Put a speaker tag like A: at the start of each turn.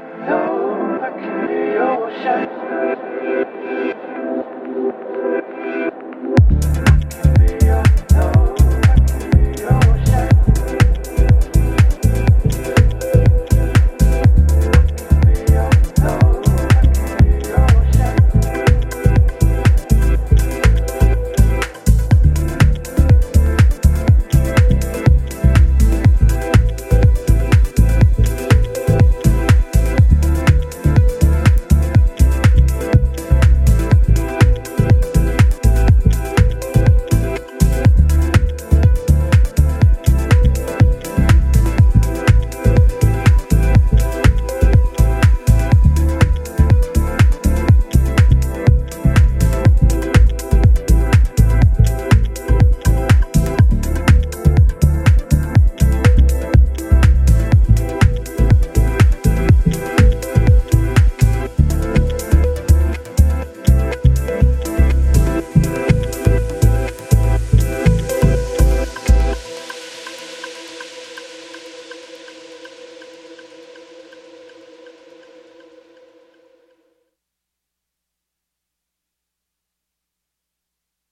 A: no.